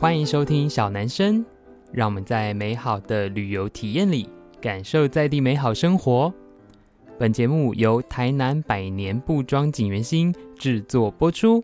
欢迎收听小男生，让我们在美好的旅游体验里感受在地美好生活。本节目由台南百年布庄锦源兴制作播出。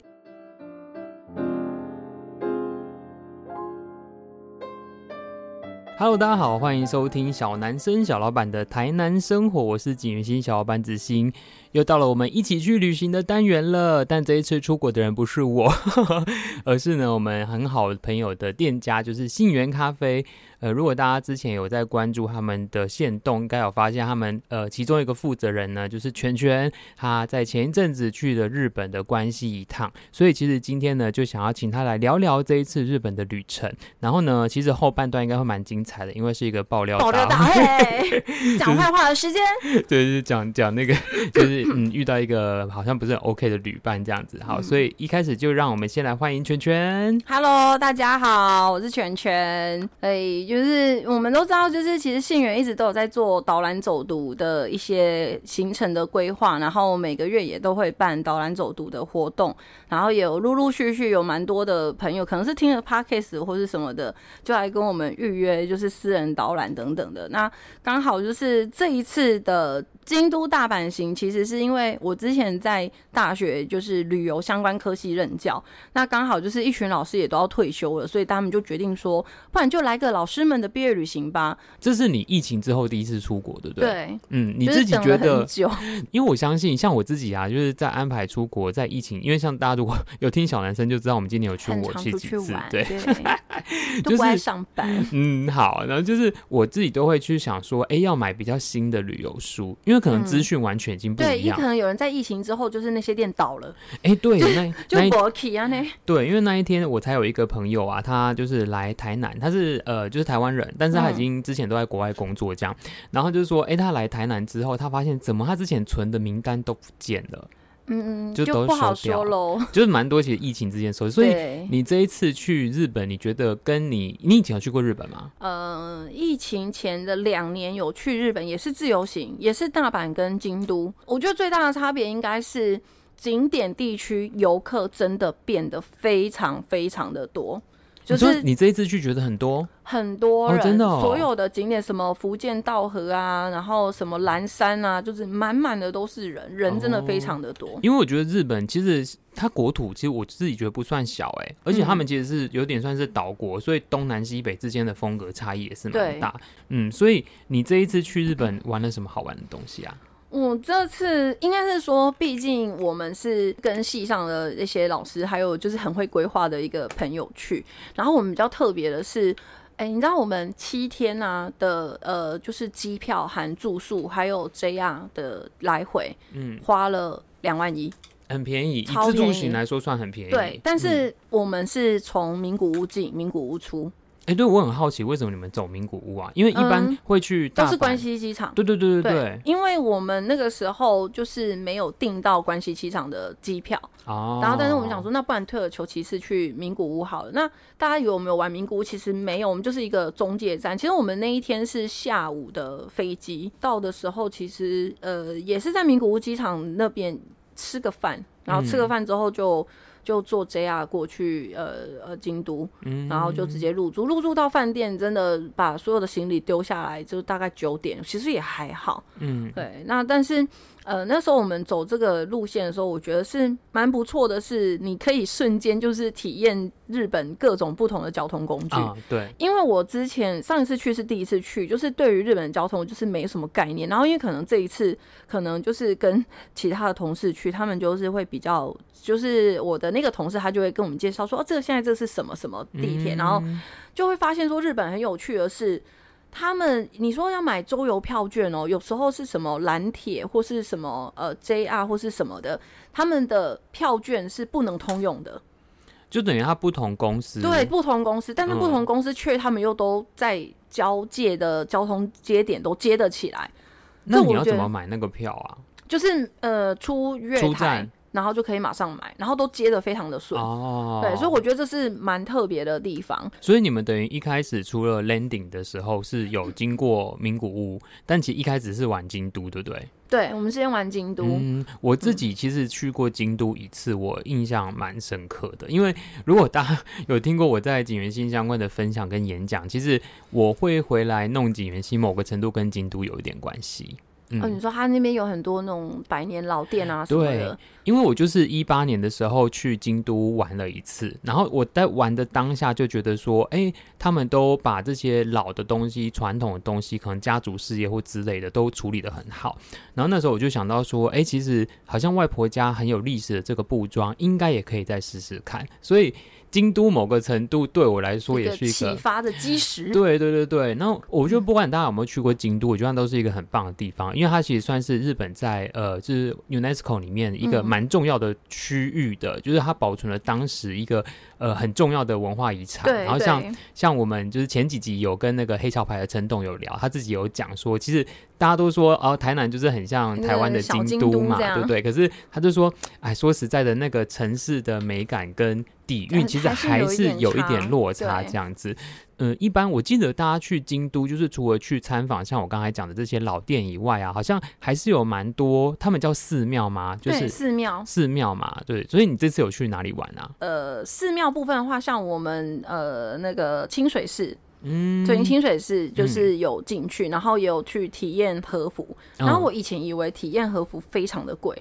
Hello，大家好，欢迎收听小男生小老板的台南生活，我是景元兴小老板子兴。又到了我们一起去旅行的单元了，但这一次出国的人不是我，而是呢我们很好朋友的店家，就是信源咖啡。呃，如果大家之前有在关注他们的线动，应该有发现他们呃其中一个负责人呢，就是圈圈，他在前一阵子去了日本的关系一趟，所以其实今天呢就想要请他来聊聊这一次日本的旅程。然后呢，其实后半段应该会蛮精彩的，因为是一个爆料，爆料大会，讲坏话的时间，对，就是讲讲那个 就是。嗯，遇到一个好像不是很 OK 的旅伴这样子，好，所以一开始就让我们先来欢迎圈圈。Hello，大家好，我是圈圈。哎，就是我们都知道，就是其实信源一直都有在做导览走读的一些行程的规划，然后每个月也都会办导览走读的活动，然后也有陆陆续续有蛮多的朋友，可能是听了 Podcast 或是什么的，就来跟我们预约，就是私人导览等等的。那刚好就是这一次的。京都大阪行其实是因为我之前在大学就是旅游相关科系任教，那刚好就是一群老师也都要退休了，所以他们就决定说，不然就来个老师们的毕业旅行吧。这是你疫情之后第一次出国，对不对？对，嗯，你自己觉得？因为我相信，像我自己啊，就是在安排出国，在疫情，因为像大家如果 有听小男生就知道，我们今年有去过去几次，对，对 都不爱上班。嗯，好，然后就是我自己都会去想说，哎，要买比较新的旅游书，因为可能资讯完全已经不一样。嗯、对，也可能有人在疫情之后，就是那些店倒了。哎、欸，对，那就国企啊，那对，因为那一天我才有一个朋友啊，他就是来台南，他是呃，就是台湾人，但是他已经之前都在国外工作这样，嗯、然后就是说，哎、欸，他来台南之后，他发现怎么他之前存的名单都不见了。嗯嗯，就都就不好说喽。就是蛮多其实疫情之间收，所以你这一次去日本，你觉得跟你你以前有去过日本吗？呃，疫情前的两年有去日本，也是自由行，也是大阪跟京都。我觉得最大的差别应该是景点地区游客真的变得非常非常的多。就是你这一次去觉得很多很多人，哦、真的、哦，所有的景点什么福建道河啊，然后什么蓝山啊，就是满满的都是人，人真的非常的多。因为我觉得日本其实它国土其实我自己觉得不算小哎、欸，而且他们其实是有点算是岛国，所以东南西北之间的风格差异也是蛮大。嗯，所以你这一次去日本玩了什么好玩的东西啊？我这次应该是说，毕竟我们是跟系上的一些老师，还有就是很会规划的一个朋友去。然后我们比较特别的是，哎、欸，你知道我们七天啊的呃，就是机票含住宿，还有 JR 的来回，嗯，花了两万一，很便宜，以自助行来说算很便宜。对，但是我们是从名古屋进，名古屋出。哎、欸，对，我很好奇，为什么你们走名古屋啊？因为一般会去大、嗯、都是关西机场。对对对对对，对，因为我们那个时候就是没有订到关西机场的机票哦。然后，但是我们想说，那不然退而求其次去名古屋好了。那大家以为我们有玩名古屋，其实没有，我们就是一个中介站。其实我们那一天是下午的飞机到的时候，其实呃也是在名古屋机场那边吃个饭，然后吃个饭之后就。嗯就坐 JR 过去，呃呃，京都，然后就直接入住，入住到饭店，真的把所有的行李丢下来，就大概九点，其实也还好，嗯，对，那但是。呃，那时候我们走这个路线的时候，我觉得是蛮不错的，是你可以瞬间就是体验日本各种不同的交通工具。啊，对，因为我之前上一次去是第一次去，就是对于日本的交通就是没什么概念。然后因为可能这一次可能就是跟其他的同事去，他们就是会比较，就是我的那个同事他就会跟我们介绍说，哦，这个现在这是什么什么地铁，嗯，然后就会发现说日本很有趣的是。他们，你说要买周游票券哦，有时候是什么蓝铁或是什么呃 JR 或是什么的，他们的票券是不能通用的，就等于他不同公司对不同公司，但是不同公司却他们又都在交界的交通接点都接得起来。那你要怎么买那个票啊？就是呃出月台。然后就可以马上买，然后都接的非常的顺。哦，对，所以我觉得这是蛮特别的地方。所以你们等于一开始除了 landing 的时候是有经过名古屋，但其实一开始是玩京都，对不对？对，我们之前玩京都。嗯，我自己其实去过京都一次，我印象蛮深刻的。因为如果大家有听过我在景元新相关的分享跟演讲，其实我会回来弄景元新，某个程度跟京都有一点关系。嗯、哦，你说他那边有很多那种百年老店啊什么的。对，因为我就是一八年的时候去京都玩了一次，然后我在玩的当下就觉得说，哎、欸，他们都把这些老的东西、传统的东西，可能家族事业或之类的都处理的很好。然后那时候我就想到说，哎、欸，其实好像外婆家很有历史的这个布庄，应该也可以再试试看。所以。京都某个程度对我来说也是一个启发的基石。对对对对，那我觉得不管大家有没有去过京都，我觉得都是一个很棒的地方，因为它其实算是日本在呃，就是 UNESCO 里面一个蛮重要的区域的，就是它保存了当时一个呃很重要的文化遗产。然后像像我们就是前几集有跟那个黑桥牌的陈董有聊，他自己有讲说，其实大家都说哦，台南就是很像台湾的京都嘛，对不对？可是他就说，哎，说实在的，那个城市的美感跟底蕴其实还是有一点落差，这样子。嗯，一般我记得大家去京都，就是除了去参访像我刚才讲的这些老店以外啊，好像还是有蛮多，他们叫寺庙吗？就是寺庙，寺庙嘛。对，所以你这次有去哪里玩啊？呃，寺庙部分的话，像我们呃那个清水寺，嗯，最近清水寺就是有进去，嗯，然后也有去体验和服。然后我以前以为体验和服非常的贵，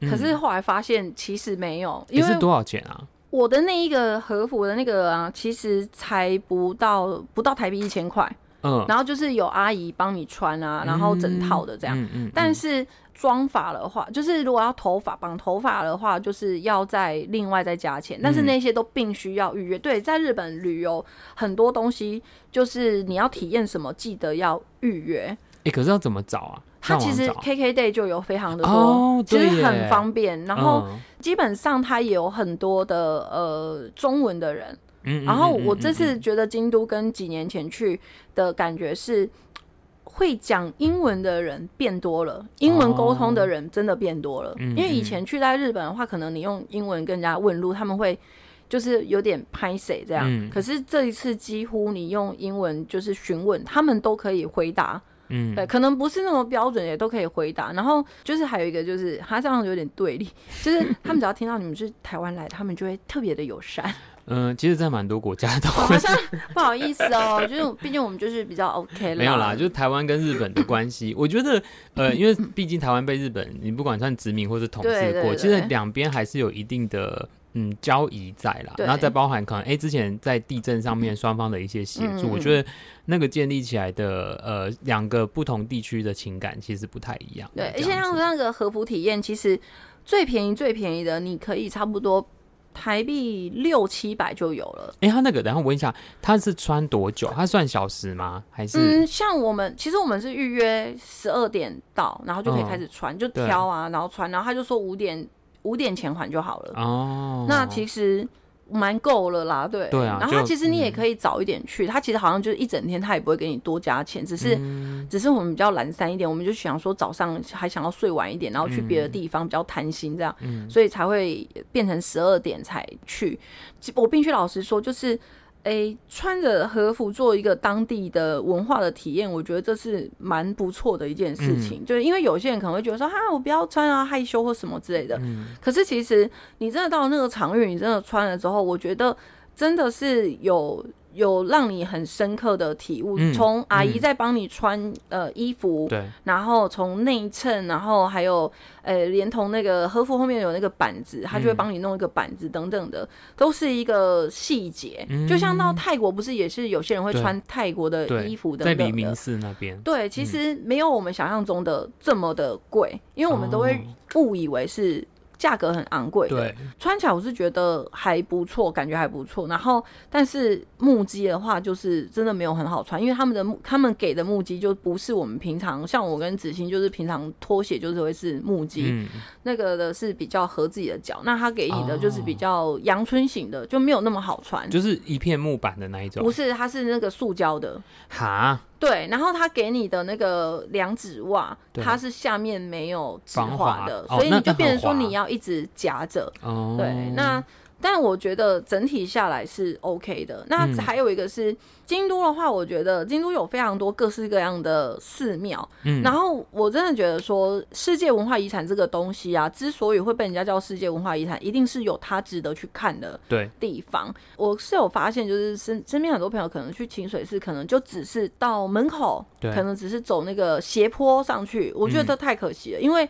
嗯，可是后来发现其实没有，因为是多少钱啊？我的那一个和服的那个啊，其实才不到不到台币一千块，嗯，然后就是有阿姨帮你穿啊，然后整套的这样，嗯嗯、但是妆发的话，就是如果要头发绑头发的话，就是要再另外再加钱，但是那些都必须要预约。对，在日本旅游很多东西，就是你要体验什么，记得要预约。哎、欸，可是要怎么找啊？它其实 KKday 就有非常的多，哦、其实很方便。然后基本上它也有很多的呃中文的人。嗯。然后我这次觉得京都跟几年前去的感觉是，会讲英文的人变多了，英文沟通的人真的变多了。哦、因为以前去在日本的话，可能你用英文跟人家问路，他们会就是有点拍谁这样。嗯。可是这一次几乎你用英文就是询问，他们都可以回答。嗯，对，可能不是那么标准，也都可以回答。然后就是还有一个，就是他这样有点对立，就是他们只要听到你们是台湾来，他们就会特别的友善。嗯，其实，在蛮多国家都好像 不好意思哦，就是毕竟我们就是比较 OK 了。没有啦，就是台湾跟日本的关系，我觉得呃，因为毕竟台湾被日本，你不管算殖民或是统治过，其实两边还是有一定的。嗯，交易在啦，然后再包含可能哎、欸，之前在地震上面双方的一些协助，嗯，我觉得那个建立起来的呃两个不同地区的情感其实不太一样。对，而且像那个和服体验，其实最便宜最便宜的，你可以差不多台币六七百就有了。哎、欸，他那个，等下我问一下，他是穿多久？他算小时吗？还是？嗯，像我们其实我们是预约十二点到，然后就可以开始穿，嗯、就挑啊，然后穿，然后他就说五点。五点前还就好了哦，那其实蛮够了啦，对对啊。然后其实你也可以早一点去，他、嗯、其实好像就是一整天，他也不会给你多加钱，只是、嗯、只是我们比较懒散一点，我们就想说早上还想要睡晚一点，然后去别的地方比较贪心这样、嗯，所以才会变成十二点才去。我必须老实说，就是。哎、欸，穿着和服做一个当地的文化的体验，我觉得这是蛮不错的一件事情。嗯、就是因为有些人可能会觉得说，哈，我不要穿啊，害羞或什么之类的。嗯、可是其实你真的到那个场域，你真的穿了之后，我觉得真的是有。有让你很深刻的体悟，从、嗯、阿姨在帮你穿、嗯、呃衣服，对，然后从内衬，然后还有呃连同那个和服后面有那个板子，他就会帮你弄一个板子等等的，嗯、都是一个细节、嗯。就像到泰国不是也是有些人会穿泰国的衣服等等的，在黎明寺那边，对，其实没有我们想象中的这么的贵，因为我们都会误以为是。价格很昂贵，对，穿起来我是觉得还不错，感觉还不错。然后，但是木屐的话，就是真的没有很好穿，因为他们的木，他们给的木屐就不是我们平常，像我跟子欣就是平常拖鞋就是会是木屐、嗯，那个的是比较合自己的脚。那他给你的就是比较阳春型的，就没有那么好穿，就是一片木板的那一种，不是，它是那个塑胶的，哈。对，然后他给你的那个两指袜，它是下面没有指滑的，所以你就变成说你要一直夹着。哦，对，那。但我觉得整体下来是 OK 的。那还有一个是京都的话，我觉得京都有非常多各式各样的寺庙。嗯，然后我真的觉得说，世界文化遗产这个东西啊，之所以会被人家叫世界文化遗产，一定是有它值得去看的地方。我是有发现，就是身身边很多朋友可能去清水寺，可能就只是到门口，对可能只是走那个斜坡上去。我觉得这太可惜了，嗯、因为。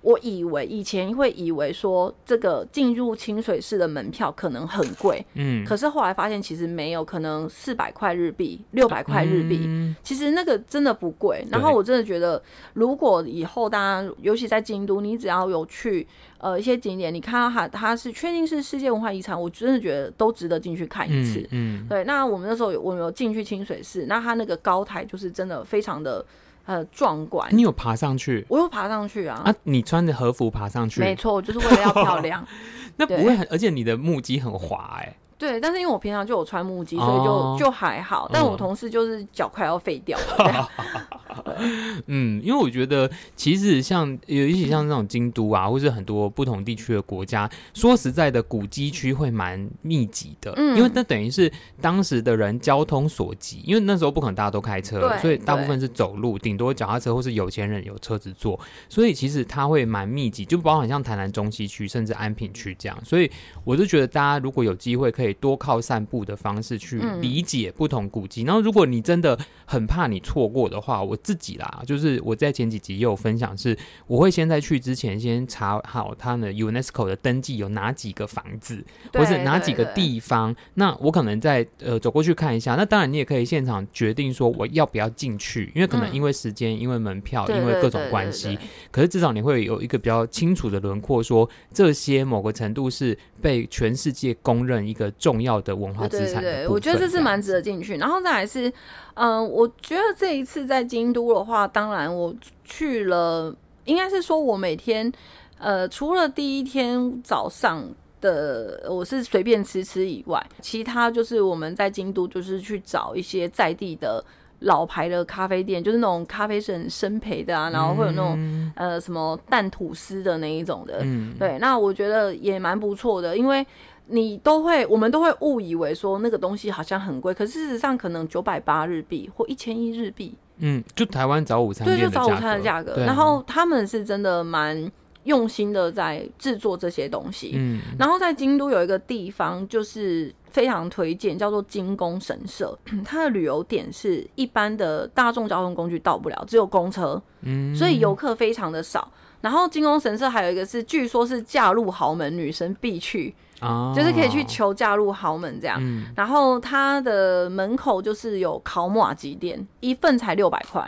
我以为以前会以为说这个进入清水寺的门票可能很贵，嗯，可是后来发现其实没有，可能四百块日币、六百块日币，嗯、其实那个真的不贵。然后我真的觉得，如果以后大家，尤其在京都，你只要有去呃一些景点，你看到它它是确定是世界文化遗产，我真的觉得都值得进去看一次。嗯，嗯对。那我们那时候有我们有进去清水寺，那它那个高台就是真的非常的。呃，壮观！你有爬上去？我有爬上去啊！啊，你穿着和服爬上去？没错，我就是为了要漂亮。那不会很，而且你的木屐很滑哎、欸。对，但是因为我平常就有穿木屐，所以就、哦、就还好。但我同事就是脚快要废掉了。嗯，因为我觉得其实像有一些像那种京都啊，或是很多不同地区的国家，说实在的，古迹区会蛮密集的。嗯，因为那等于是当时的人交通所及，因为那时候不可能大家都开车，所以大部分是走路，顶多脚踏车或是有钱人有车子坐。所以其实它会蛮密集，就包含像台南中西区甚至安平区这样。所以我就觉得大家如果有机会可以。多靠散步的方式去理解不同古迹，嗯、然后如果你真的很怕你错过的话，我自己啦，就是我在前几集也有分享是，是我会先在去之前先查好他的 UNESCO 的登记有哪几个房子，或是哪几个地方，那我可能在呃走过去看一下。那当然你也可以现场决定说我要不要进去，因为可能因为时间、嗯、因为门票、因为各种关系，可是至少你会有一个比较清楚的轮廓说，说这些某个程度是被全世界公认一个。重要的文化资产，对，对，对，我觉得这是蛮值得进去。然后再来是，嗯、呃，我觉得这一次在京都的话，当然我去了，应该是说我每天，呃，除了第一天早上的我是随便吃吃以外，其他就是我们在京都就是去找一些在地的老牌的咖啡店，就是那种咖啡是很生培的啊，然后会有那种、嗯、呃什么蛋吐司的那一种的，嗯，对，那我觉得也蛮不错的，因为。你都会，我们都会误以为说那个东西好像很贵，可是事实上可能九百八日币或一千一日币。嗯，就台湾早午餐对，就早午餐的价格。啊、然后他们是真的蛮用心的在制作这些东西。嗯，然后在京都有一个地方就是非常推荐，叫做金宫神社。它的旅游点是一般的大众交通工具到不了，只有公车。嗯，所以游客非常的少。然后金宫神社还有一个是，据说是嫁入豪门女生必去。哦，就是可以去求嫁入豪门这样，嗯、然后它的门口就是有烤马吉店，一份才六百块。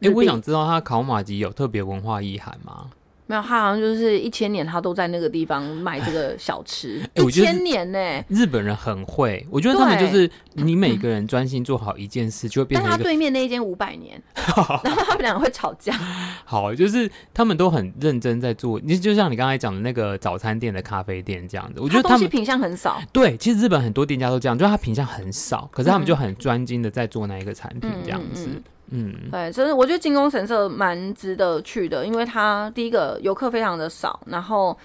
哎，我想知道它烤马吉有特别文化意涵吗？没有，他好像就是一千年，他都在那个地方卖这个小吃。欸、一千年呢、欸，日本人很会，我觉得他们就是你每个人专心做好一件事，就会变成。但他对面那一间五百年，然后他们两个会吵架。好，就是他们都很认真在做。你就像你刚才讲的那个早餐店的咖啡店这样子，我觉得他们品相很少。对，其实日本很多店家都这样，就是他品相很少，可是他们就很专精的在做那一个产品这样子。嗯嗯嗯嗯，对，所以我觉得金宫神社蛮值得去的，因为它第一个游客非常的少，然后。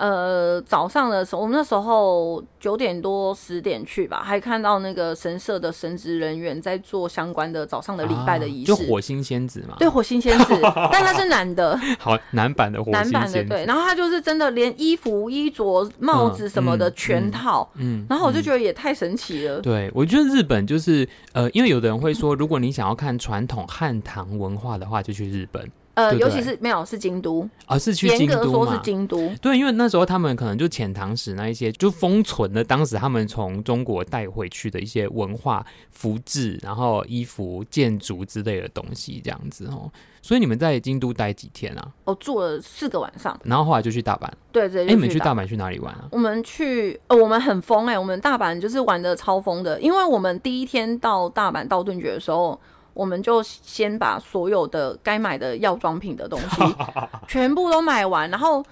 呃，早上的时候，我们那时候九点多十点去吧，还看到那个神社的神职人员在做相关的早上的礼拜的仪式，啊，就火星仙子嘛。对，火星仙子，但他是男的。好，男版的火星仙子。男版的对，然后他就是真的连衣服、衣着、帽子什么的全套。嗯，嗯，然后我就觉得也太神奇了。对，我觉得日本就是呃，因为有的人会说，如果你想要看传统汉唐文化的话，就去日本。呃，对对，尤其是没有是京都，而、啊、是去京都嘛？严格说是京都，对，因为那时候他们可能就遣唐使那一些，就封存了当时他们从中国带回去的一些文化、服饰，然后衣服、建筑之类的东西，这样子哦。所以你们在京都待几天啊？哦住了四个晚上，然后后来就去大阪。对对，哎、欸，你们去大阪去哪里玩啊？我们去，呃，我们很疯哎、欸，我们大阪就是玩的超疯的，因为我们第一天到大阪道顿觉的时候。我们就先把所有的该买的药妆品的东西 全部都买完，然后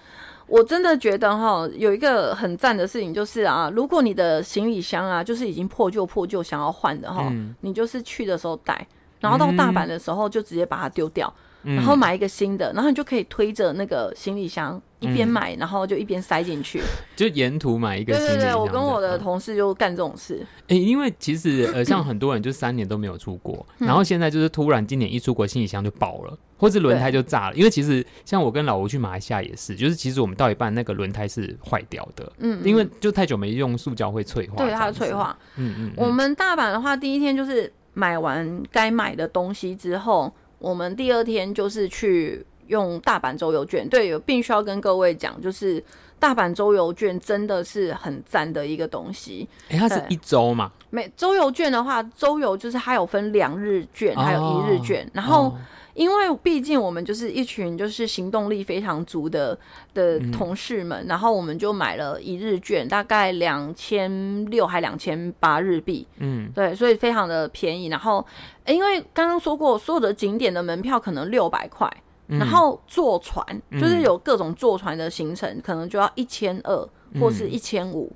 我真的觉得哈，有一个很赞的事情就是啊，如果你的行李箱啊就是已经破旧破旧想要换的哈，嗯、你就是去的时候带，然后到大阪的时候就直接把它丢掉。然后买一个新的，然后你就可以推着那个行李箱一边买，然后就一边塞进去，就沿途买一个。对对对，我跟我的同事就干这种事。哎，因为其实呃，像很多人就三年都没有出国，然后现在就是突然今年一出国，行李箱就爆了，或是轮胎就炸了。因为其实像我跟老吴去马来西亚也是，就是其实我们到一半那个轮胎是坏掉的，嗯，因为就太久没用，塑胶会脆化，对，它会脆化。嗯嗯。我们大阪的话，第一天就是买完该买的东西之后。我们第二天就是去用大阪周游券，对，有必须要跟各位讲，就是大阪周游券真的是很赞的一个东西。哎、欸，它是一周嘛？每周游券的话，周游就是它有分两日券，还有一日券，哦、然后。哦因为毕竟我们就是一群就是行动力非常足的的同事们，嗯、然后我们就买了一日券，大概两千六还两千八日币，嗯，对，所以非常的便宜。然后，因为刚刚说过，所有的景点的门票可能六百块，嗯、然后坐船就是有各种坐船的行程，嗯、可能就要一千二或是一千五。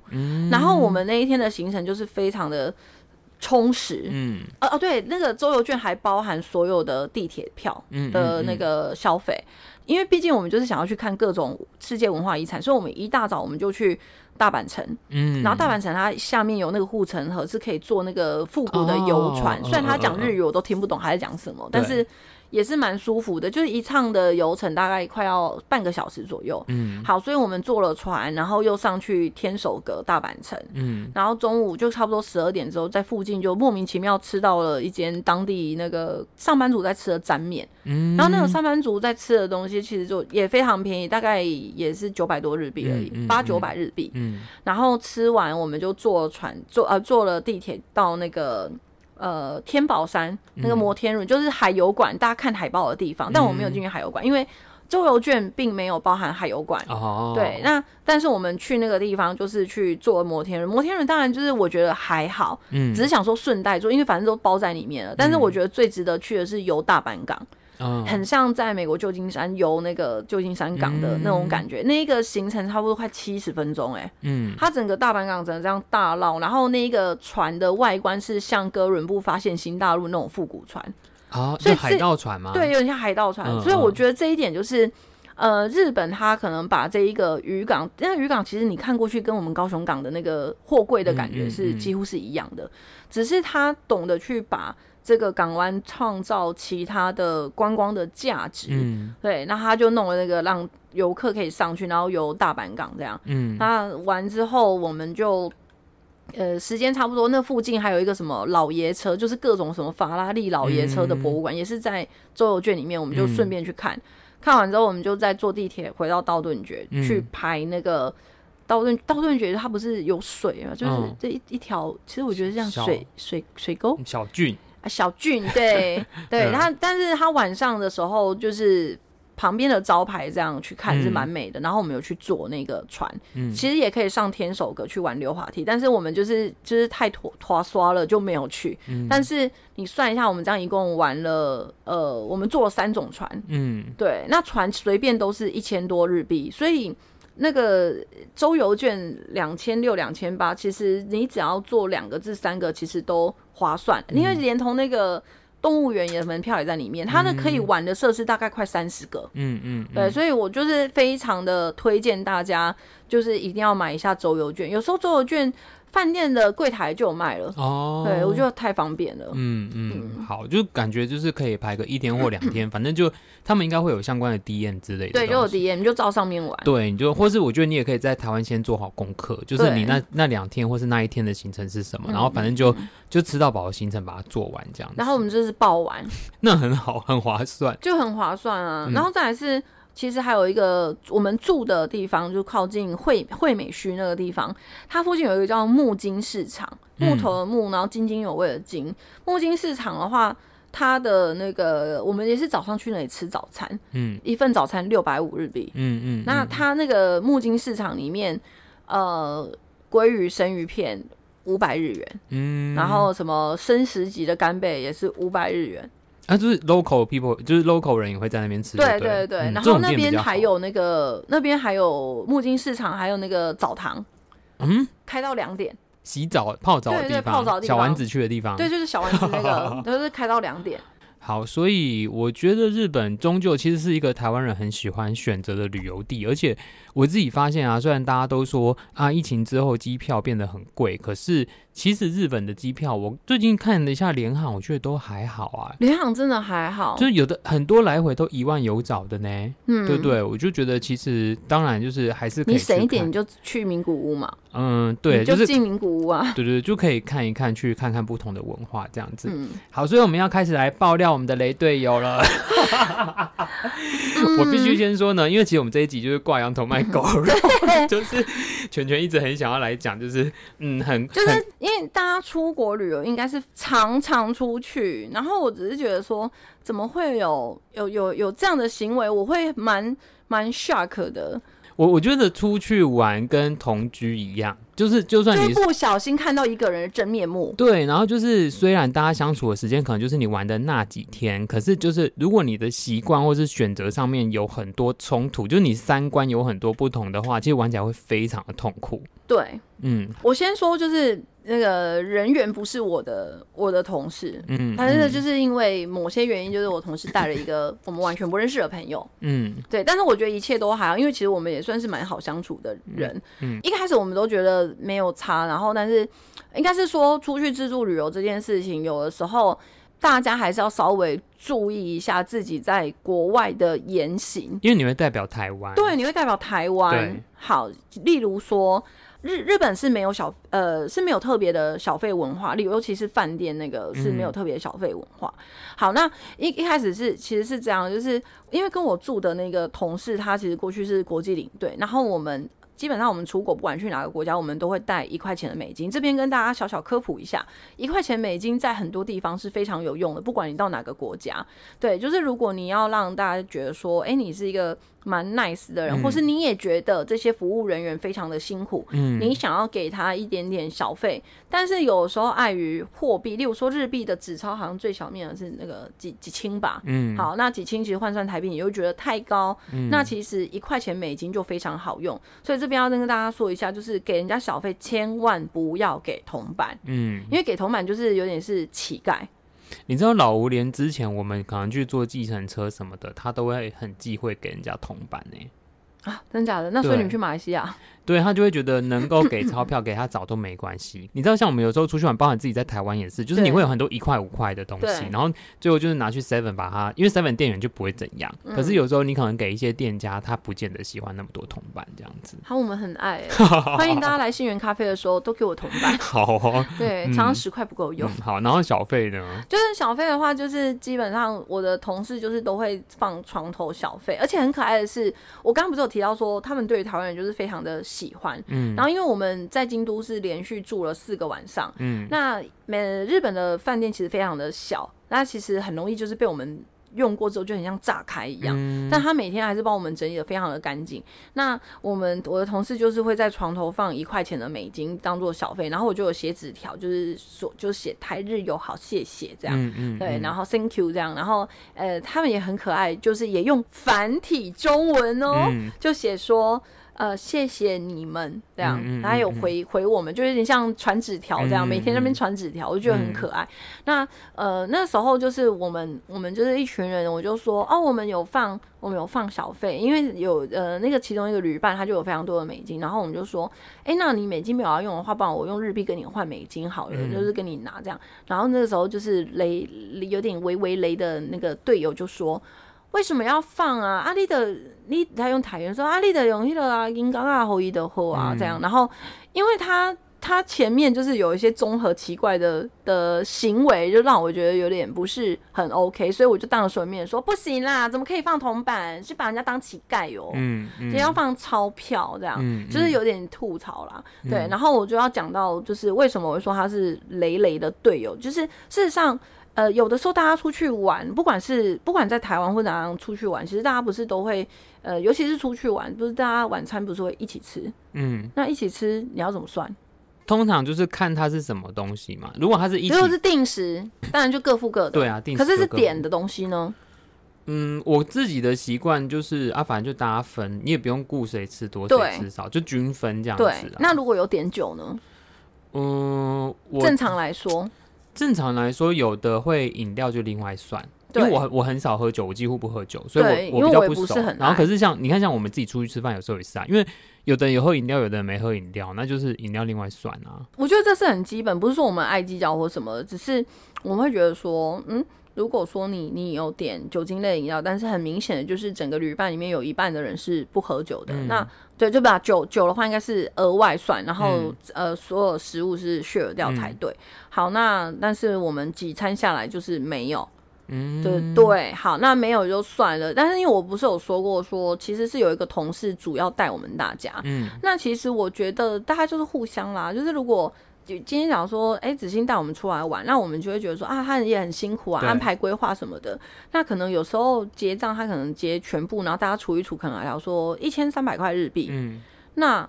然后我们那一天的行程就是非常的。充实，嗯，哦哦，对，那个周游券还包含所有的地铁票的那个消费，因为毕竟我们就是想要去看各种世界文化遗产，所以我们一大早我们就去大阪城，嗯，然后大阪城它下面有那个护城河，是可以坐那个复古的游船，哦、虽然他讲日语我都听不懂他在讲什么，哦、但是。也是蛮舒服的，就是一趟的游程大概快要半个小时左右。嗯，好，所以我们坐了船，然后又上去天守阁大阪城。嗯，然后中午就差不多十二点之后，在附近就莫名其妙吃到了一间当地那个上班族在吃的沾面。嗯，然后那个上班族在吃的东西其实就也非常便宜，大概也是九百多日币而已，八九百日币。嗯，然后吃完我们就坐船坐呃坐了地铁到那个。呃，天宝山那个摩天轮、嗯、就是海游馆，大家看海报的地方。但我没有进去海游馆，嗯、因为周游券并没有包含海游馆。哦，对，那但是我们去那个地方就是去坐摩天轮。摩天轮当然就是我觉得还好，嗯，只是想说顺带坐，因为反正都包在里面了。但是我觉得最值得去的是游大阪港。很像在美国旧金山游那个旧金山港的那种感觉，嗯、那一个行程差不多快七十分钟，哎，嗯，它整个大阪港整个这样大浪，然后那个船的外观是像哥伦布发现新大陆那种复古船。啊，所以海盗船吗？对，有点像海盗船，嗯、所以我觉得这一点就是，呃，日本它可能把这一个渔港，因为渔港其实你看过去跟我们高雄港的那个货柜的感觉是几乎是一样的，嗯嗯嗯、只是他懂得去把。这个港湾创造其他的观光的价值，嗯，对，那他就弄了那个让游客可以上去，然后游大阪港这样，嗯，那完之后我们就，呃，时间差不多，那附近还有一个什么老爷车，就是各种什么法拉利老爷车的博物馆，嗯、也是在周游券里面，我们就顺便去看，嗯、看完之后我们就再坐地铁回到道顿崛、嗯、去拍那个道顿道顿崛，它不是有水嘛，就是这一一条，其实我觉得像水水水沟？小郡。小俊，对 对，他但是他晚上的时候就是旁边的招牌这样去看是蛮美的，嗯、然后我们有去坐那个船，嗯、其实也可以上天守阁去玩溜滑梯，但是我们就是就是太拖拖刷了就没有去。嗯、但是你算一下，我们这样一共玩了，呃，我们坐了三种船，嗯，对，那船随便都是一千多日币，所以。那个周游券两千六、两千八，其实你只要做两个至三个，其实都划算，嗯、因为连同那个动物园的门票也在里面，它那可以玩的设施大概快三十个。嗯嗯，对，所以我就是非常的推荐大家，就是一定要买一下周游券，有时候周游券。饭店的柜台就有卖了哦，对，我觉得太方便了。嗯嗯，嗯好，就感觉就是可以排个一天或两天，反正就他们应该会有相关的 DM 之类的。对，就有 DM，你就照上面玩。对，你就或是我觉得你也可以在台湾先做好功课，就是你那那两天或是那一天的行程是什么，然后反正就就吃到饱的行程把它做完这样子。然后我们就是报完，那很好，很划算，就很划算啊。然后再来是。其实还有一个我们住的地方，就靠近惠惠美区那个地方，它附近有一个叫木金市场，木头的木，然后津津有味的津。嗯、木金市场的话，它的那个我们也是早上去那里吃早餐，嗯，一份早餐六百五日币，嗯嗯。那它那个木金市场里面，呃，鲑鱼生鱼片五百日元，嗯，然后什么生食级的干贝也是五百日元。啊，就是 local people，就是 local 人也会在那边吃。对对对，然后那边还有那个，那边还有木金市场，还有那个澡堂，嗯，开到两点，洗澡泡澡的地方，泡澡的地方，小丸子去的地方，对，就是小丸子那个，都是开到两点。好，所以我觉得日本终究其实是一个台湾人很喜欢选择的旅游地，而且我自己发现啊，虽然大家都说啊，疫情之后机票变得很贵，可是其实日本的机票，我最近看了一下联航，我觉得都还好啊。联航真的还好，就是有的很多来回都一万有找的呢。嗯，对对，我就觉得其实当然就是还是可以你省一点，你就去名古屋嘛。嗯，对，就进名古屋啊。对对，就可以看一看，去看看不同的文化这样子。嗯，好，所以我们要开始来爆料。我们的雷队友了，我必须先说呢，因为其实我们这一集就是挂羊头卖狗肉，就是全全一直很想要来讲，就是嗯，很就是因为大家出国旅游应该是常常出去，然后我只是觉得说，怎么会有有有有这样的行为，我会蛮蛮 shock 的。我我觉得出去玩跟同居一样，就是就算你不小心看到一个人的真面目，对，然后就是虽然大家相处的时间可能就是你玩的那几天，可是就是如果你的习惯或是选择上面有很多冲突，就是你三观有很多不同的话，其实玩起来会非常的痛苦。对，嗯，我先说就是。那个人员不是我的我的同事，嗯，但是就是因为某些原因，就是我同事带了一个我们完全不认识的朋友，嗯，对，但是我觉得一切都还好，因为其实我们也算是蛮好相处的人，嗯，嗯，一开始我们都觉得没有差，然后但是应该是说出去自助旅游这件事情，有的时候大家还是要稍微注意一下自己在国外的言行，因为你会代表台湾，对，你会代表台湾，对。好，例如说。日日本是没有小呃是没有特别的小费文化，例如尤其是饭店那个是没有特别的小费文化。嗯、好，那一一开始是其实是这样，就是因为跟我住的那个同事，他其实过去是国际领队，然后我们基本上我们出国不管去哪个国家，我们都会带一块钱的美金。这边跟大家小小科普一下，一块钱美金在很多地方是非常有用的，不管你到哪个国家，对，就是如果你要让大家觉得说，哎、欸，你是一个。蛮 nice 的人，或是你也觉得这些服务人员非常的辛苦，嗯，你想要给他一点点小费，但是有时候碍于货币，例如说日币的纸钞好像最小面额是那个几几千吧，嗯，好，那几千其实换算台币，你又觉得太高，嗯，那其实一块钱美金就非常好用，所以这边要跟大家说一下，就是给人家小费千万不要给铜板，嗯，因为给铜板就是有点是乞丐。你知道老吴连之前我们可能去坐计程车什么的，他都会很忌讳给人家铜板呢。啊，真假的？那所以你们去马来西亚？对，他就会觉得能够给 钞票给他找都没关系。你知道，像我们有时候出去玩，包含自己在台湾也是，就是你会有很多一块五块的东西，然后最后就是拿去 Seven 把它，因为 Seven 店员就不会怎样。可是有时候你可能给一些店家，他不见得喜欢那么多铜板这样子。好，我们很爱，欢迎大家来信源咖啡的时候都给我铜板。好，对，常常十块不够用。好，然后小费呢？就是小费的话，就是基本上我的同事就是都会放床头小费，而且很可爱的是，我刚刚不是有提到说他们对于台湾人就是非常的喜欢，嗯。然后，因为我们在京都是连续住了四个晚上，嗯，那每日本的饭店其实非常的小，那其实很容易就是被我们用过之后就很像炸开一样，嗯，但他每天还是帮我们整理的非常的干净。那我们我的同事就是会在床头放一块钱的美金当做小费，然后我就有写纸条，就是说就写台日友好，谢谢这样，嗯嗯，对，然后 Thank you 这样，然后呃他们也很可爱，就是也用繁体中文哦，嗯，就写说。呃，谢谢你们这样，嗯嗯、他有回回我们，就有点像传纸条这样，嗯、每天那边传纸条，我就觉得很可爱。嗯、那呃那时候就是我们我们就是一群人，我就说哦，我们有放我们有放小费，因为有呃那个其中一个旅伴他就有非常多的美金，然后我们就说，哎、欸，那你美金没有要用的话，不然我用日币跟你换美金好了，嗯、就是跟你拿这样。然后那个时候就是雷有点微微雷的那个队友就说。为什么要放啊？阿丽的，你他用台语说阿丽的用那个啊，应该啊，后裔的后啊，这样。然后，因为他他前面就是有一些综合奇怪的的行为，就让我觉得有点不是很 OK，所以我就当着所有面说不行啦，怎么可以放铜板？是把人家当乞丐哟、喔。嗯，也、嗯、要放钞票这样，嗯、就是有点吐槽啦。嗯、对，然后我就要讲到，就是为什么我会说他是雷雷的队友，就是事实上。呃，有的时候大家出去玩，不管是不管在台湾或者哪样出去玩，其实大家不是都会，呃，尤其是出去玩，不是大家晚餐不是会一起吃？嗯，那一起吃你要怎么算？通常就是看它是什么东西嘛。如果它是一起，如果是定时，当然就各付各的。对啊，定时。可是是点的东西呢？嗯，我自己的习惯就是啊，反正就大家分，你也不用顾谁吃多谁吃少，就均分这样子。对，那如果有点酒呢？嗯，我正常来说。正常来说，有的会饮料就另外算，因为我我很少喝酒，我几乎不喝酒，所以我我比较不熟。然后可是像你看，像我们自己出去吃饭，有时候也是啊，因为有的人有喝饮料，有的人没喝饮料，那就是饮料另外算啊。我觉得这是很基本，不是说我们爱计较或什么，只是我们会觉得说，嗯。如果说你你有点酒精类饮料，但是很明显的就是整个旅伴里面有一半的人是不喝酒的，嗯、那对，就把酒酒的话应该是额外算，然后、嗯、呃所有食物是 share 掉才对。嗯、好，那但是我们几餐下来就是没有，嗯，对对，好，那没有就算了。但是因为我不是有说过说其实是有一个同事主要带我们大家，嗯，那其实我觉得大家就是互相啦，就是如果。就今天讲说，哎、欸，子欣带我们出来玩，那我们就会觉得说啊，他也很辛苦啊，安排规划什么的。那可能有时候结账，他可能结全部，然后大家除一除，可能还要说一千三百块日币。嗯，那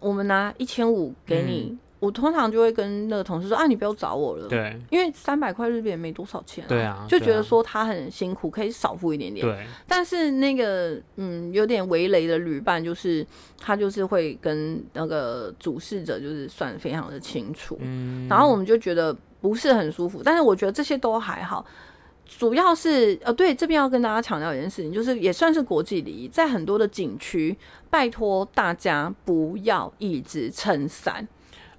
我们拿一千五给你。嗯我通常就会跟那个同事说啊，你不要找我了，对，因为三百块日币也没多少钱，啊，对啊，就觉得说他很辛苦，可以少付一点点，对。但是那个嗯，有点围雷的旅伴，就是他就是会跟那个主事者就是算非常的清楚，嗯，然后我们就觉得不是很舒服，但是我觉得这些都还好。主要是呃，对，这边要跟大家强调一件事情，就是也算是国际礼仪，在很多的景区，拜托大家不要一直撑伞。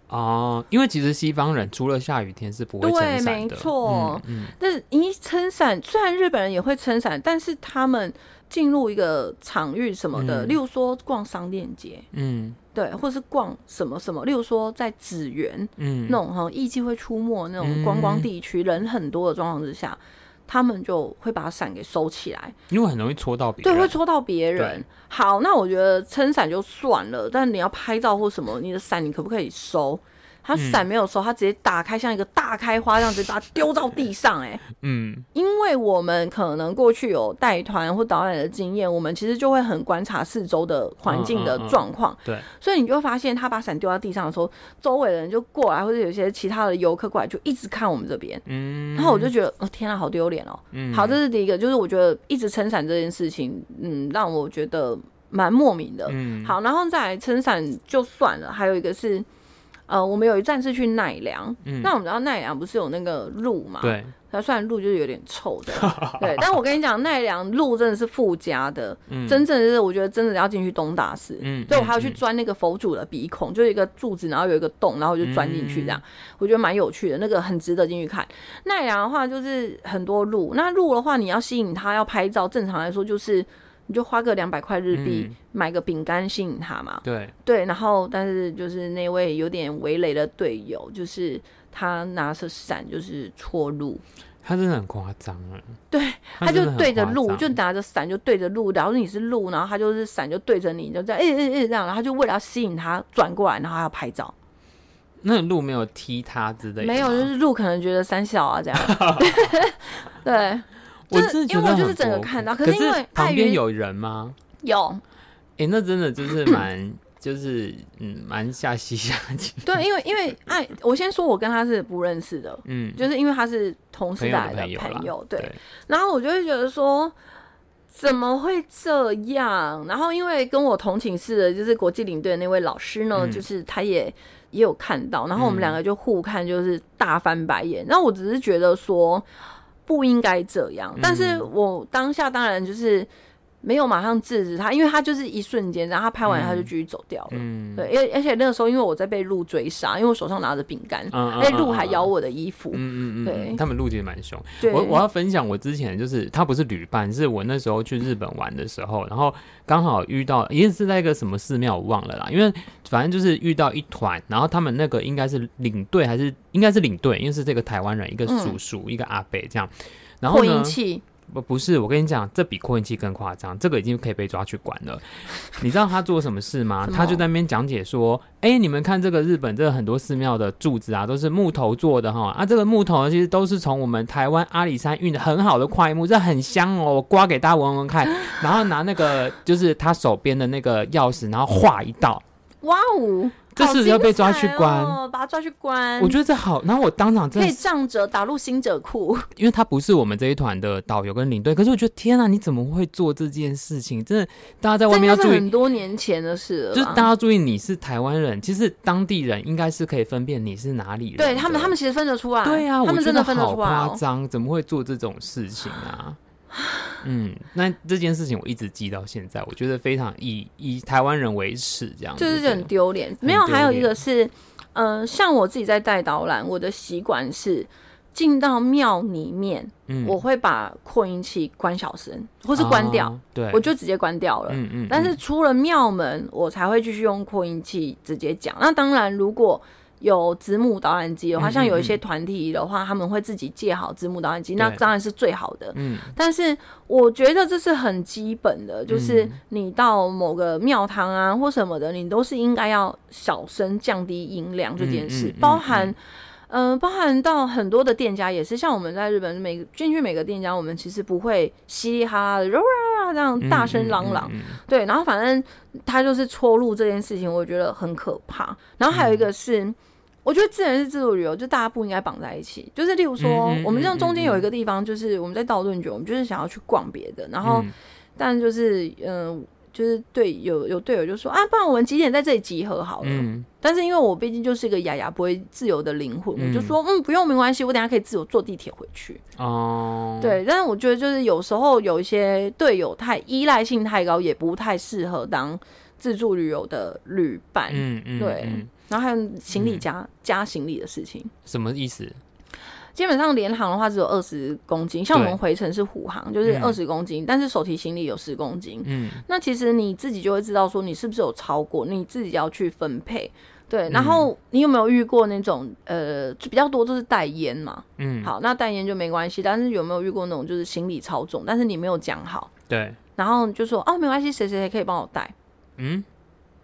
哦，因为其实西方人除了下雨天是不会撑伞的。对，没错。嗯，但是一撑伞，虽然日本人也会撑伞，但是他们进入一个场域什么的，嗯、例如说逛商店街，嗯，对，或是逛什么什么，例如说在紫园，嗯，那种哈艺伎会出没那种观光地区，嗯、人很多的状况之下。他们就会把伞给收起来，因为很容易戳到别人。对，会戳到别人。好，那我觉得撑伞就算了，但你要拍照或什么，你的伞你可不可以收？他伞没有收，他直接打开，像一个大开花这样子，把它丢到地上，欸。哎，嗯，因为我们可能过去有带团或导览的经验，我们其实就会很观察四周的环境的状况。对，所以你就会发现，他把伞丢到地上的时候，周围的人就过来，或者有些其他的游客过来，就一直看我们这边。嗯，然后我就觉得，哦，天啊，好丢脸哦。嗯，好，这是第一个，就是我觉得一直撑伞这件事情，嗯，让我觉得蛮莫名的。嗯，好，然后再来撑伞就算了，还有一个是。呃，我们有一站是去奈良，嗯、那我们知道奈良不是有那个鹿嘛？对，它虽然鹿就是有点臭的，对，但我跟你讲，奈良鹿真的是附加的，嗯、真正的是我觉得真的要进去东大寺，嗯，对我还要去钻那个佛祖的鼻孔，嗯、就是一个柱子，然后有一个洞，然后就钻进去这样，嗯、我觉得蛮有趣的，那个很值得进去看。奈良的话就是很多鹿，那鹿的话你要吸引它要拍照，正常来说就是。你就花个两百块日币、嗯、买个饼干吸引他嘛。对对，然后但是就是那位有点围雷的队友，就是他拿着伞就是戳路，他真的很夸张啊。对，他就对着路，就拿着伞就对着路，然后你是路，然后他就是伞就对着你，就这样，哎哎哎这样，然后他就为了要吸引他转过来，然后他要拍照。那路没有踢他之类的？没有，就是路可能觉得三小啊这样。对。我是因为我就是整个看到，可是因为旁边有人吗？有，哎、欸，那真的就是 蛮，就是嗯，蛮下西下井。对，因为因为哎，我先说，我跟他是不认识的，嗯，就是因为他是同事带来的朋友，对。对然后我就会觉得说，怎么会这样？然后因为跟我同寝室的就是国际领队的那位老师呢，嗯、就是他也也有看到，然后我们两个就互看，就是大翻白眼。然后我只是觉得说。不应该这样，但是我当下当然就是没有马上制止他，因为他就是一瞬间，然后他拍完他就继续走掉了。嗯，对，而而且那个时候因为我在被鹿追杀，因为我手上拿着饼干，哎，鹿还咬我的衣服。嗯嗯嗯，对，他们鹿其实蛮凶。我我要分享我之前就是他不是旅伴，是我那时候去日本玩的时候，然后刚好遇到也是在一个什么寺庙我忘了啦，因为反正就是遇到一团，然后他们那个应该是领队还是应该是领队，因为是这个台湾人，一个叔叔，嗯、一个阿伯这样。然后呢？不不是，我跟你讲，这比扩音器更夸张，这个已经可以被抓去管了。你知道他做什么事吗？他就在那边讲解说：“哎，你们看这个日本这个很多寺庙的柱子啊，都是木头做的哈啊，这个木头呢，其实都是从我们台湾阿里山运的很好的块木，这很香哦，我刮给大家闻闻看。然后拿那个就是他手边的那个钥匙，然后划一道，哇哦！”这是要被抓去关，哦，把他抓去关。我觉得这好，然后我当场真的可以仗着打入新者库，因为他不是我们这一团的导游跟领队。可是我觉得天啊，你怎么会做这件事情？真的，大家在外面要注意。很多年前的事了，就是大家注意，你是台湾人，其实当地人应该是可以分辨你是哪里人。对他们，他们其实分得出来。对啊，他们真的分得出来。夸张，怎么会做这种事情啊？嗯，那这件事情我一直记到现在，我觉得非常以以台湾人为耻，这样就是很丢脸。没有，还有一个是，呃，像我自己在带导览，我的习惯是进到庙里面，嗯，我会把扩音器关小声，或是关掉，哦、对，我就直接关掉了。嗯嗯。但是出了庙门，我才会继续用扩音器直接讲。那当然，如果有子母导演机的话，像有一些团体的话，他们会自己借好子母导演机，那当然是最好的。嗯，但是我觉得这是很基本的，就是你到某个庙堂啊或什么的，你都是应该要小声降低音量这件事，包含，嗯，包含到很多的店家也是，像我们在日本每进去每个店家，我们其实不会稀里哈啦的这样大声嚷嚷，对，然后反正他就是戳入这件事情，我觉得很可怕。然后还有一个是。我觉得自然是自助旅游，就大家不应该绑在一起。就是例如说，我们这样中间有一个地方，就是我们在道顿酒，我们就是想要去逛别的。然后，但就是嗯，就是对有有队友就说啊，不然我们几点在这里集合好了。但是因为我毕竟就是一个哑哑不会自由的灵魂，我就说嗯，不用没关系，我等下可以自由坐地铁回去。哦，对。但是我觉得就是有时候有一些队友太依赖性太高，也不太适合当自助旅游的旅伴。嗯嗯，对。然后还有行李加、嗯、加行李的事情，什么意思？基本上联航的话只有二十公斤，像我们回程是虎航，就是二十公斤，嗯、但是手提行李有十公斤。嗯，那其实你自己就会知道说你是不是有超过，你自己要去分配。对，然后你有没有遇过那种呃，就比较多都是带烟嘛？嗯，好，那带烟就没关系，但是有没有遇过那种就是行李超重，但是你没有讲好？对，然后就说哦，没关系，谁谁谁可以帮我带？嗯。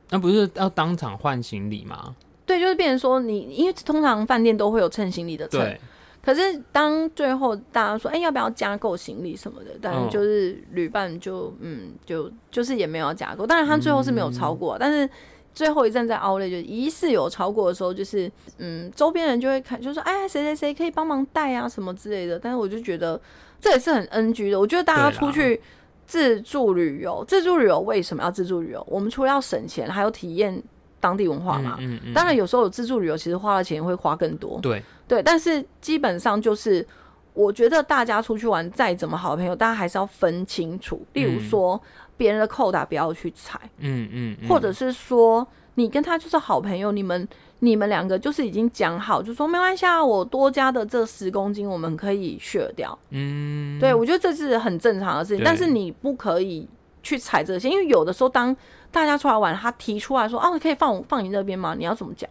那不是要当场换行李吗？对，就是变成说你，因为通常饭店都会有称行李的秤。对。可是当最后大家说，哎、欸，要不要加购行李什么的？但是就是旅伴就嗯，就就是也没有要加购。当然他最后是没有超过，嗯、但是最后一站在奥莱就疑似有超过的时候，就是嗯，周边人就会看，就说哎，谁谁谁可以帮忙带啊什么之类的。但是我就觉得这也是很 NG 的。我觉得大家出去。自助旅游，自助旅游为什么要自助旅游？我们除了要省钱，还有体验当地文化嘛。嗯嗯嗯、当然，有时候有自助旅游，其实花的钱会花更多。对对，但是基本上就是，我觉得大家出去玩，再怎么好的朋友，大家还是要分清楚。例如说，别、嗯、人的扣打不要去踩。嗯嗯，嗯或者是说，你跟他就是好朋友，你们。你们两个就是已经讲好，就说没关系啊，我多加的这十公斤我们可以削掉。嗯，对，我觉得这是很正常的事情，但是你不可以去踩这些，因为有的时候当大家出来玩，他提出来说啊，可以放我放你那边吗？你要怎么讲？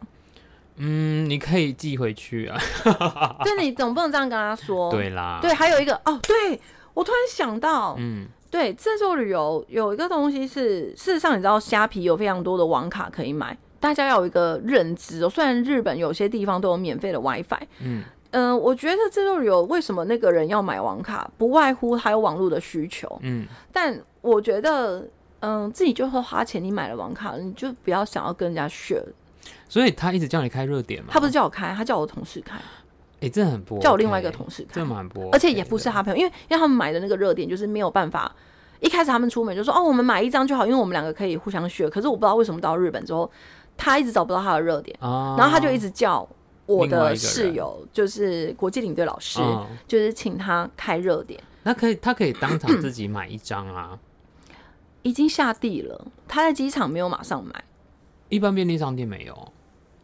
嗯，你可以寄回去啊。对，你总不能这样跟他说。对啦。对，还有一个哦，对我突然想到，嗯，对，自助旅游有一个东西是，事实上你知道，虾皮有非常多的网卡可以买。大家要有一个认知哦，虽然日本有些地方都有免费的 WiFi，嗯嗯、呃，我觉得自助旅游为什么那个人要买网卡，不外乎还有网络的需求，嗯，但我觉得，嗯、呃，自己就会花钱，你买了网卡，你就不要想要跟人家 share。所以他一直叫你开热点嘛？他不是叫我开，他叫我同事开。哎、欸，这很不、OK，叫我另外一个同事开，这蛮不、OK，而且也不是他朋友，因为因为他们买的那个热点就是没有办法，一开始他们出门就说哦，我们买一张就好，因为我们两个可以互相 share。可是我不知道为什么到日本之后。他一直找不到他的热点，哦、然后他就一直叫我的室友，就是国际领队老师，哦、就是请他开热点。那可以，他可以当场自己买一张啊。已经下地了，他在机场没有马上买。一般便利商店没有。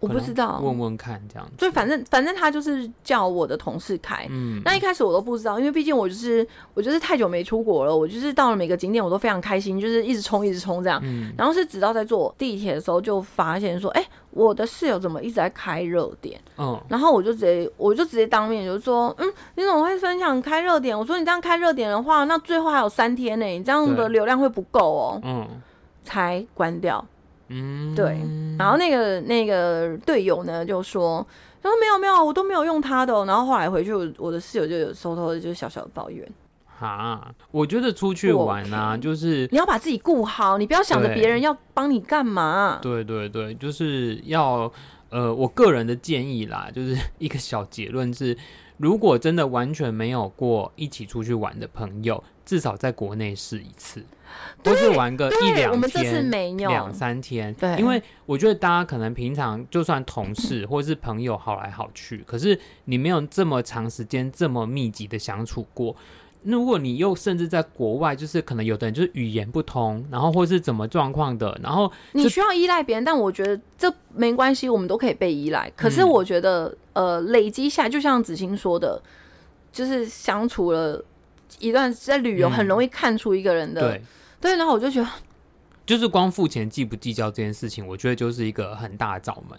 我不知道，问问看这样子。就反正反正他就是叫我的同事开。嗯，那一开始我都不知道，因为毕竟我就是我就是太久没出国了，我就是到了每个景点我都非常开心，就是一直冲一直冲这样。嗯，然后是直到在坐地铁的时候就发现说，哎、欸，我的室友怎么一直在开热点？嗯，然后我就直接我就直接当面就说，嗯，你怎么会分享开热点？我说你这样开热点的话，那最后还有三天呢，你这样的流量会不够哦。嗯，才关掉。嗯，对，然后那个那个队友呢就说，他说没有没有，我都没有用他的哦。然后后来回去，我我的室友就有偷偷的就小小的抱怨，啊，我觉得出去玩啊，okay. 就是你要把自己顾好，你不要想着别人要帮你干嘛。对对对，就是要呃，我个人的建议啦，就是一个小结论是，如果真的完全没有过一起出去玩的朋友，至少在国内试一次，不是玩个一两天、两三天。对，因为我觉得大家可能平常就算同事或是朋友好来好去，可是你没有这么长时间这么密集的相处过。如果你又甚至在国外，就是可能有的人就是语言不通，然后或是怎么状况的，然后你需要依赖别人，但我觉得这没关系，我们都可以被依赖。可是我觉得，嗯、呃，累积下来，就像子欣说的，就是相处了一段在旅游，很容易看出一个人的、嗯、对对。然后我就觉得，就是光付钱计不计较这件事情，我觉得就是一个很大的罩门。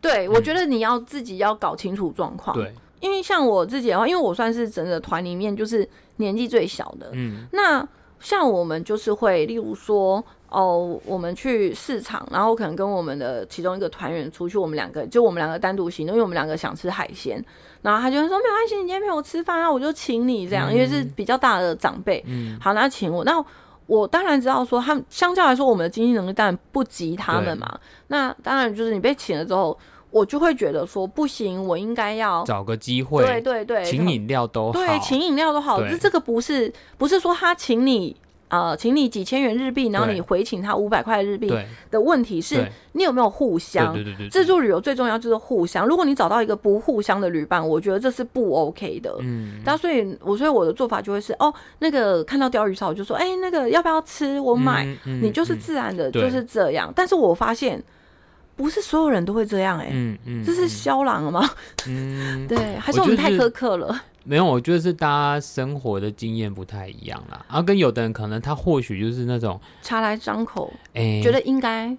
对，我觉得你要自己要搞清楚状况。对。因为像我自己的话，因为我算是整个团里面就是年纪最小的。嗯，那像我们就是会，例如说，哦，我们去市场，然后可能跟我们的其中一个团员出去，我们两个就我们两个单独行动，因为我们两个想吃海鲜，然后他就会说没关系，你今天陪我吃饭，啊我就请你这样，因为是比较大的长辈。嗯，好，那请我。那我当然知道说，他们相较来说，我们的经济能力当然不及他们嘛。那当然就是你被请了之后。我就会觉得说不行，我应该要找个机会，对对对，请饮料都好，对，请饮料都好。这这个不是不是说他请你呃，请你几千元日币，然后你回请他五百块日币的问题，是你有没有互相？对对对，自助旅游最重要就是互相。如果你找到一个不互相的旅伴，我觉得这是不 OK 的。嗯，那所以我所以我的做法就会是哦，那个看到钓鱼烧，我就说哎、欸，那个要不要吃？我买，嗯嗯、你就是自然的就是这样。但是我发现。不是所有人都会这样哎、欸，嗯嗯，这是肖朗了吗？嗯，对，还是我们太苛刻了？没有，我觉得是大家生活的经验不太一样啦。然后跟有的人可能他或许就是那种茶来张口，哎、欸，觉得应该，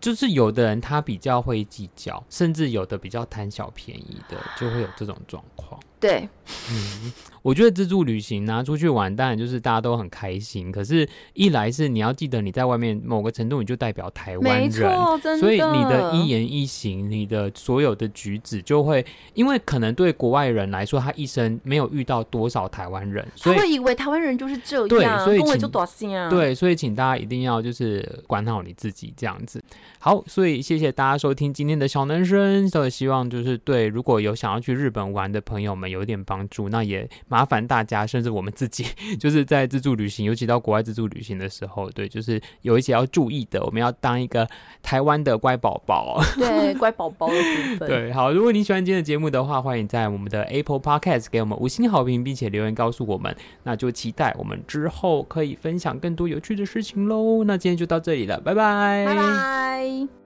就是有的人他比较会计较，甚至有的比较贪小便宜的，就会有这种状况。对，嗯，我觉得自助旅行拿、啊、出去玩，当然就是大家都很开心。可是，一来是你要记得你在外面某个程度，你就代表台湾人。所以你的一言一行，你的所有的举止，就会因为可能对国外人来说，他一生没有遇到多少台湾人，所以他会以为台湾人就是这样，对，所以就多心啊，对，所以请大家一定要就是管好你自己这样子。好，所以谢谢大家收听今天的小男生，都希望就是对如果有想要去日本玩的朋友们。有点帮助，那也麻烦大家，甚至我们自己，就是在自助旅行，尤其到国外自助旅行的时候，对，就是有一些要注意的，我们要当一个台湾的乖宝宝，对，乖宝宝的部分。对，好，如果你喜欢今天的节目的话，欢迎在我们的 Apple Podcast 给我们五星好评，并且留言告诉我们，那就期待我们之后可以分享更多有趣的事情喽。那今天就到这里了，拜拜，拜拜。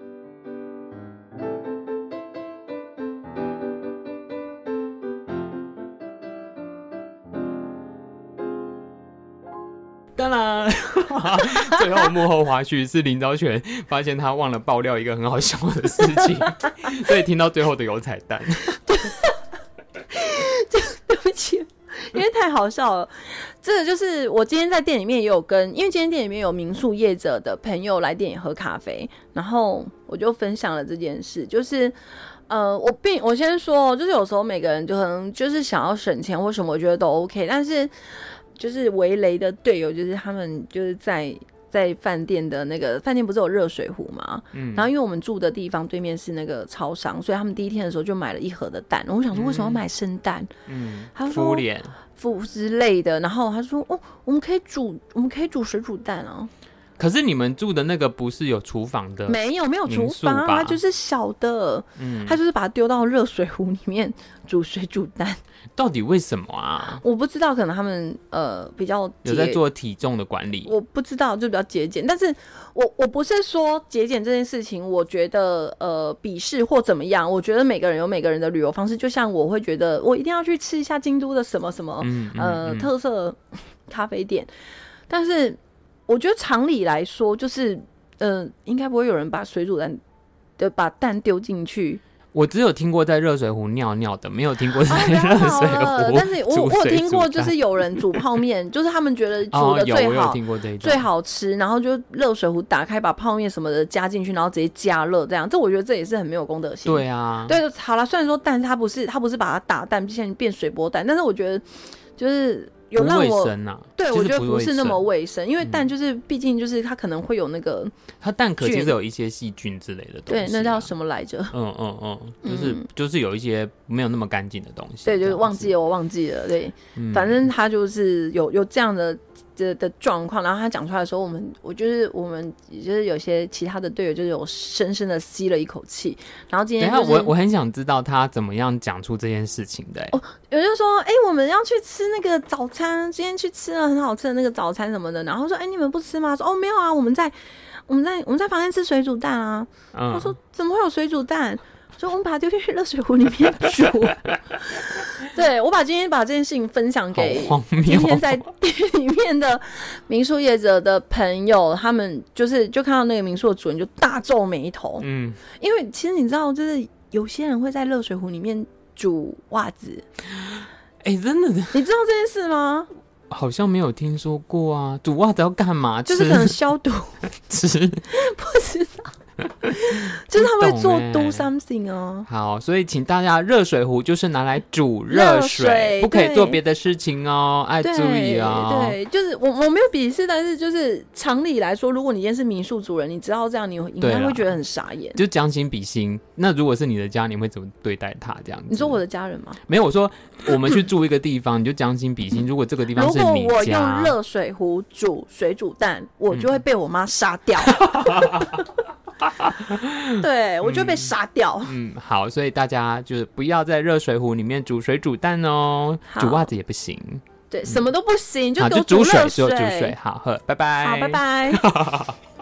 当然，最后幕后花絮是林昭全发现他忘了爆料一个很好笑的事情，所以听到最后的有彩蛋。对对不起，因为太好笑了。这个就是我今天在店里面也有跟，因为今天店里面有民宿业者的朋友来店里喝咖啡，然后我就分享了这件事。就是呃，我并我先说，就是有时候每个人就可能就是想要省钱或什么，我觉得都 OK，但是。就是围雷的队友，就是他们就是在在饭店的那个饭店不是有热水壶吗？嗯，然后因为我们住的地方对面是那个超商，所以他们第一天的时候就买了一盒的蛋。我想说为什么要买生蛋？嗯，他说敷脸敷之类的。然后他说哦，我们可以煮，我们可以煮水煮蛋啊。可是你们住的那个不是有厨房的？没有，没有厨房，它就是小的。嗯，他就是把它丢到热水壶里面煮水煮蛋。到底为什么啊？我不知道，可能他们呃比较有在做体重的管理。我不知道，就比较节俭。但是我我不是说节俭这件事情，我觉得呃鄙视或怎么样。我觉得每个人有每个人的旅游方式。就像我会觉得我一定要去吃一下京都的什么什么、嗯嗯、呃特色咖啡店，但是。我觉得常理来说，就是，呃，应该不会有人把水煮蛋的把蛋丢进去。我只有听过在热水壶尿尿的，没有听过在热水壶、啊。但是我 我有听过，就是有人煮泡面，就是他们觉得煮的最好，哦、最好吃，然后就热水壶打开，把泡面什么的加进去，然后直接加热这样。这我觉得这也是很没有公德心。对啊，对，好了，虽然说蛋它不是它不是把它打蛋，变变水波蛋，但是我觉得就是。有让我卫生啊。对，我觉得不是那么卫生，因为蛋就是毕竟就是它可能会有那个，它蛋壳其实有一些细菌之类的东西。对，那叫什么来着？嗯嗯嗯，就是就是有一些没有那么干净的东西。对，就是忘记了，我忘记了。对，反正它就是有有这样的。的的状况，然后他讲出来的时候，我们我就是我们，就是有些其他的队友，就是有深深的吸了一口气。然后今天、就是，我我很想知道他怎么样讲出这件事情的。哦，有人说，哎、欸，我们要去吃那个早餐，今天去吃了很好吃的那个早餐什么的。然后说，哎、欸，你们不吃吗？说，哦，没有啊，我们在我们在我们在房间吃水煮蛋啊。嗯、我说，怎么会有水煮蛋？所以我们把它丢进去热水壶里面煮。对，我把今天把这件事情分享给今天在店里面的民宿业者的朋友，他们就是就看到那个民宿的主人就大皱眉头。嗯，因为其实你知道，就是有些人会在热水壶里面煮袜子。哎、欸，真的，你知道这件事吗？好像没有听说过啊。煮袜子要干嘛？就是可能消毒。吃？不知道。就是他会做 do something 哦。好，所以请大家热水壶就是拿来煮热水，水，不可以做别的事情哦，爱注意哦。对，就是我我没有鄙视，但是就是常理来说，如果你今天是民宿主人，你知道这样，你应该会觉得很傻眼。就将心比心，那如果是你的家，你会怎么对待他？这样子？你说我的家人吗？没有，我说我们去住一个地方，你就将心比心。如果这个地方是你家，如果我用热水壶煮水煮蛋，我就会被我妈杀掉。对，我就被杀掉。嗯，好，所以大家就是不要在热水壶里面煮水煮蛋哦，煮袜子也不行。对，什么都不行，就就煮水，就煮水。好，喝，拜拜。好，拜拜。